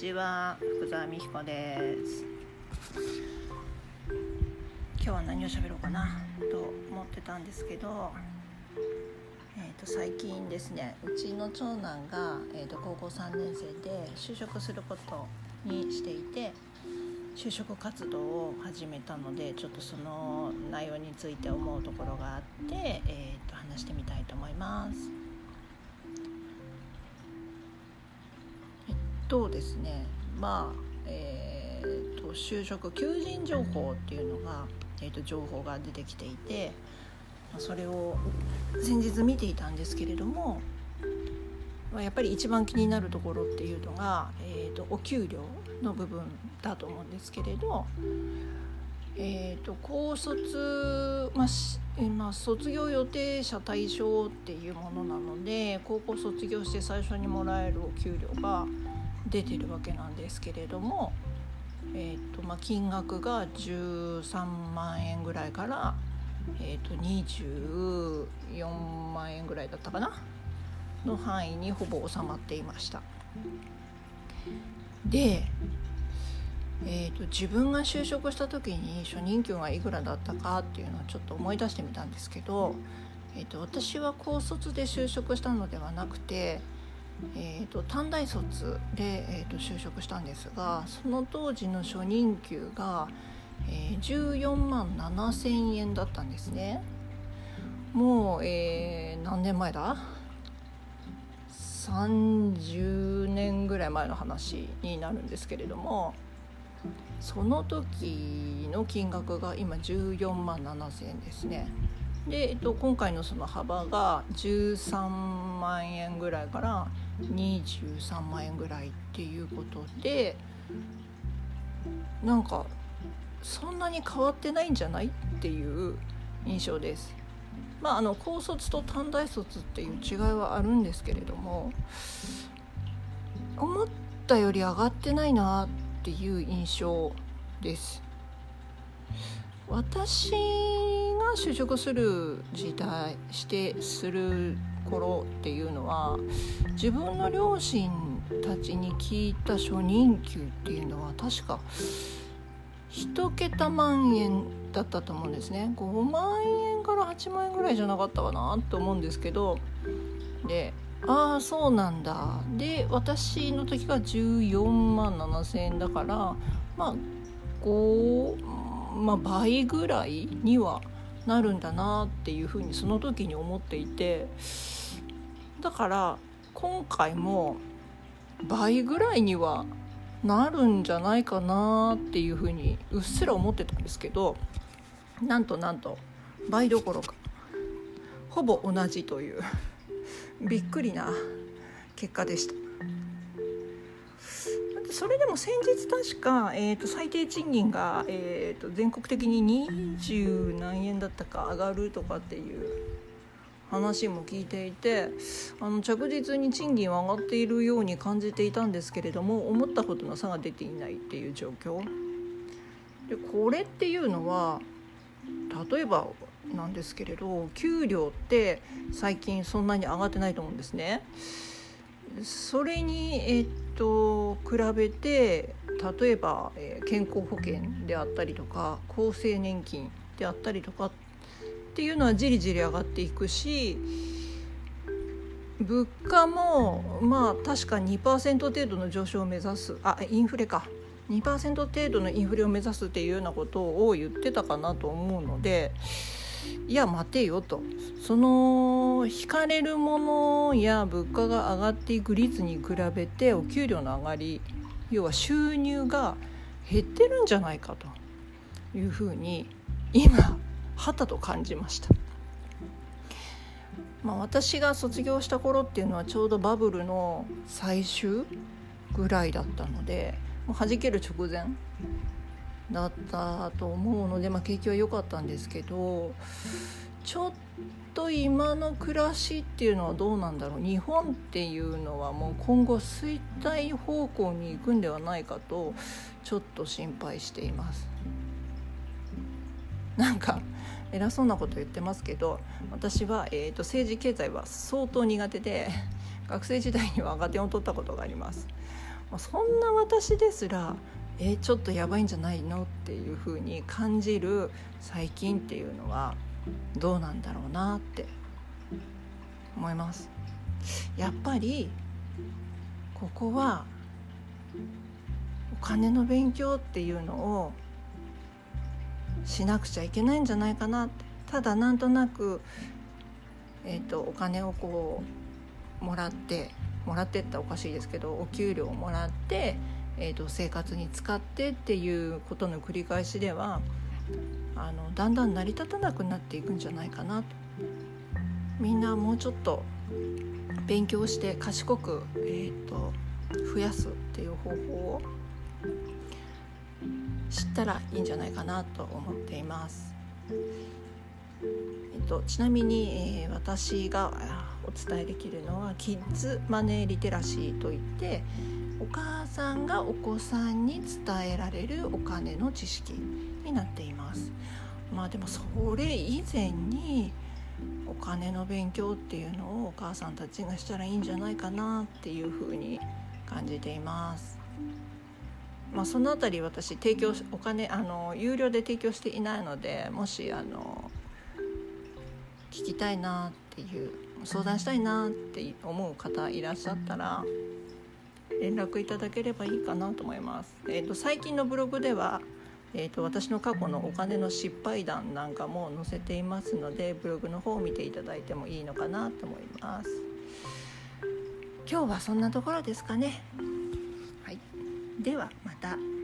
ちは福沢美彦です今日は何を喋ろうかなと思ってたんですけど、えー、と最近ですねうちの長男が、えー、と高校3年生で就職することにしていて就職活動を始めたのでちょっとその内容について思うところがあって、えー、と話してみたいと思います。とですねまあえーと、就職求人情報っていうのが、えーと、情報が出てきていて、それを先日見ていたんですけれども、ま、やっぱり一番気になるところっていうのが、えーと、お給料の部分だと思うんですけれど、えー、と高卒、まあえまあ、卒業予定者対象っていうものなので高校卒業して最初にもらえるお給料が出てるわけなんですけれども、えーとまあ、金額が13万円ぐらいから、えー、と24万円ぐらいだったかな？の範囲にほぼ収まっていました。で、えーと、自分が就職した時に初任給がいくらだったかっていうのをちょっと思い出してみたんですけど、えーと私は高卒で就職したのではなくてえーと、短大卒で、えーと、就職したんですがその当時の初任給が、えー、14万7,000円だったんですねもう、えー、何年前だ？30年ぐらい前の話になるんですけれどもその時の金額が今14万7,000円ですね。で、えっと、今回のその幅が13万円ぐらいから23万円ぐらいっていうことでなんかそんなに変わってないんじゃないっていう印象です。まあ、あの高卒と短大卒っていう違いはあるんですけれども思ったより上がってないなっていう印象です。私就職する時代してする頃っていうのは自分の両親たちに聞いた初任給っていうのは確か1桁万円だったと思うんですね。5万円から8万円ぐらいじゃなかったかなと思うんですけどでああそうなんだ。で私の時が14万7,000円だからまあ5まあ倍ぐらいにはなるんだなっていうふうにその時に思っていてだから今回も倍ぐらいにはなるんじゃないかなっていうふうにうっすら思ってたんですけどなんとなんと倍どころかほぼ同じというびっくりな結果でした。それでも先日確か、えーと、最低賃金が、えーと、全国的に20何円だったか上がるとかっていう話も聞いていてあの着実に賃金は上がっているように感じていたんですけれども思ったほどの差が出ていないっていう状況でこれっていうのは例えばなんですけれど給料って最近そんなに上がってないと思うんですね。それに、えっと比べて例えば、え、健康保険であったりとか厚生年金であったりとかっていうのはじりじり上がっていくし物価もまあ確か2%程度の上昇を目指すあインフレか。2%程度のインフレを目指すっていうようなことを言ってたかなと思うのでいや待てよとその引かれるものや物価が上がっていく率に比べてお給料の上がり要は収入が減ってるんじゃないかというふうに今はたと感じました。まあ、私が卒業した頃っていうのはちょうどバブルの最終ぐらいだったのでもう弾ける直前だったと思うので、まあ、景気は良かったんですけどちょっと今の暮らしっていうのはどうなんだろう日本っていうのはもう今後衰退方向に行くんではないかとちょっと心配しています。なんか偉そうなこと言ってますけど私は、えーと、政治経済は相当苦手で学生時代には赤点を取ったことがあります。そんな私ですらえちょっとやばいんじゃないのっていう風に感じる最近っていうのはどうなんだろうなって思います。やっぱりここはお金の勉強っていうのをしなくちゃいけないんじゃないかなって。ただなんとなく、えーと、お金をこうもらってもらってったらおかしいですけどお給料をもらって、えーと生活に使ってっていうことの繰り返しではあのだんだん成り立たなくなっていくんじゃないかなとみんなもうちょっと勉強して賢く、えーと、増やすっていう方法を知ったらいいんじゃないかなと思っています。えっと、ちなみに、えー、私がお伝えできるのはキッズマネーリテラシーといってお母さんがお子さんに伝えられるお金の知識になっています。まあでもそれ以前にお金の勉強っていうのをお母さんたちがしたらいいんじゃないかなっていうふうに感じています。まあ、その辺り私提供お金あの有料で提供していないのでもしあの聞きたいなっていう相談したいなって思う方いらっしゃったら連絡いただければいいかなと思います。えーと、最近のブログでは、えーと、私の過去のお金の失敗談なんかも載せていますのでブログの方を見ていただいてもいいのかなと思います。今日はそんなところですかね。はい、ではまた。